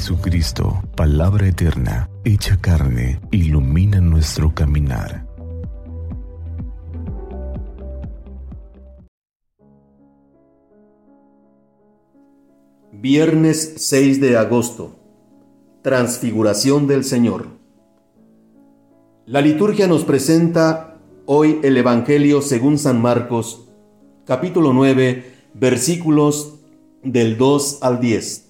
Jesucristo, palabra eterna, hecha carne, ilumina nuestro caminar. Viernes 6 de agosto. Transfiguración del Señor. La liturgia nos presenta hoy el Evangelio según San Marcos, capítulo 9, versículos del 2 al 10.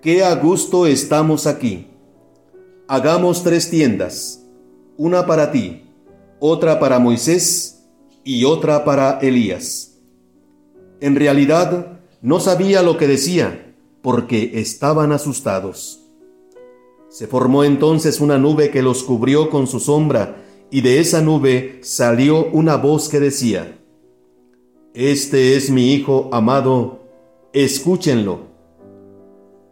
qué a gusto estamos aquí. Hagamos tres tiendas, una para ti, otra para Moisés y otra para Elías. En realidad no sabía lo que decía, porque estaban asustados. Se formó entonces una nube que los cubrió con su sombra, y de esa nube salió una voz que decía, Este es mi Hijo amado, escúchenlo.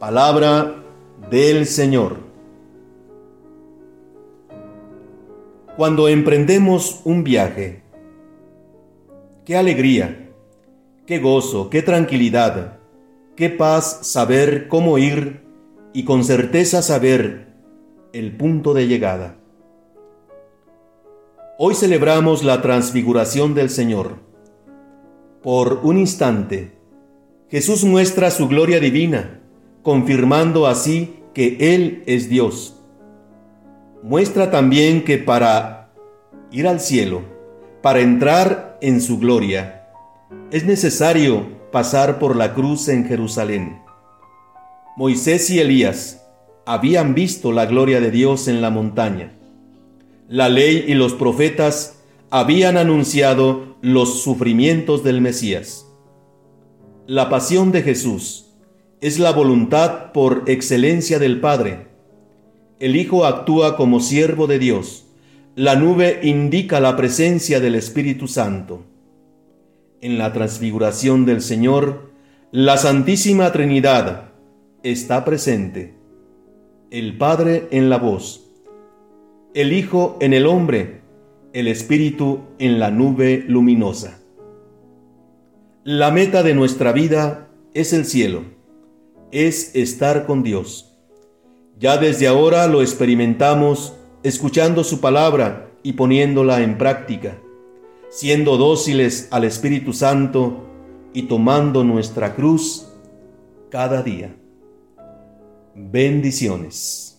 Palabra del Señor. Cuando emprendemos un viaje, qué alegría, qué gozo, qué tranquilidad, qué paz saber cómo ir y con certeza saber el punto de llegada. Hoy celebramos la transfiguración del Señor. Por un instante, Jesús muestra su gloria divina confirmando así que Él es Dios. Muestra también que para ir al cielo, para entrar en su gloria, es necesario pasar por la cruz en Jerusalén. Moisés y Elías habían visto la gloria de Dios en la montaña. La ley y los profetas habían anunciado los sufrimientos del Mesías. La pasión de Jesús es la voluntad por excelencia del Padre. El Hijo actúa como siervo de Dios. La nube indica la presencia del Espíritu Santo. En la transfiguración del Señor, la Santísima Trinidad está presente. El Padre en la voz, el Hijo en el hombre, el Espíritu en la nube luminosa. La meta de nuestra vida es el cielo es estar con Dios. Ya desde ahora lo experimentamos escuchando su palabra y poniéndola en práctica, siendo dóciles al Espíritu Santo y tomando nuestra cruz cada día. Bendiciones.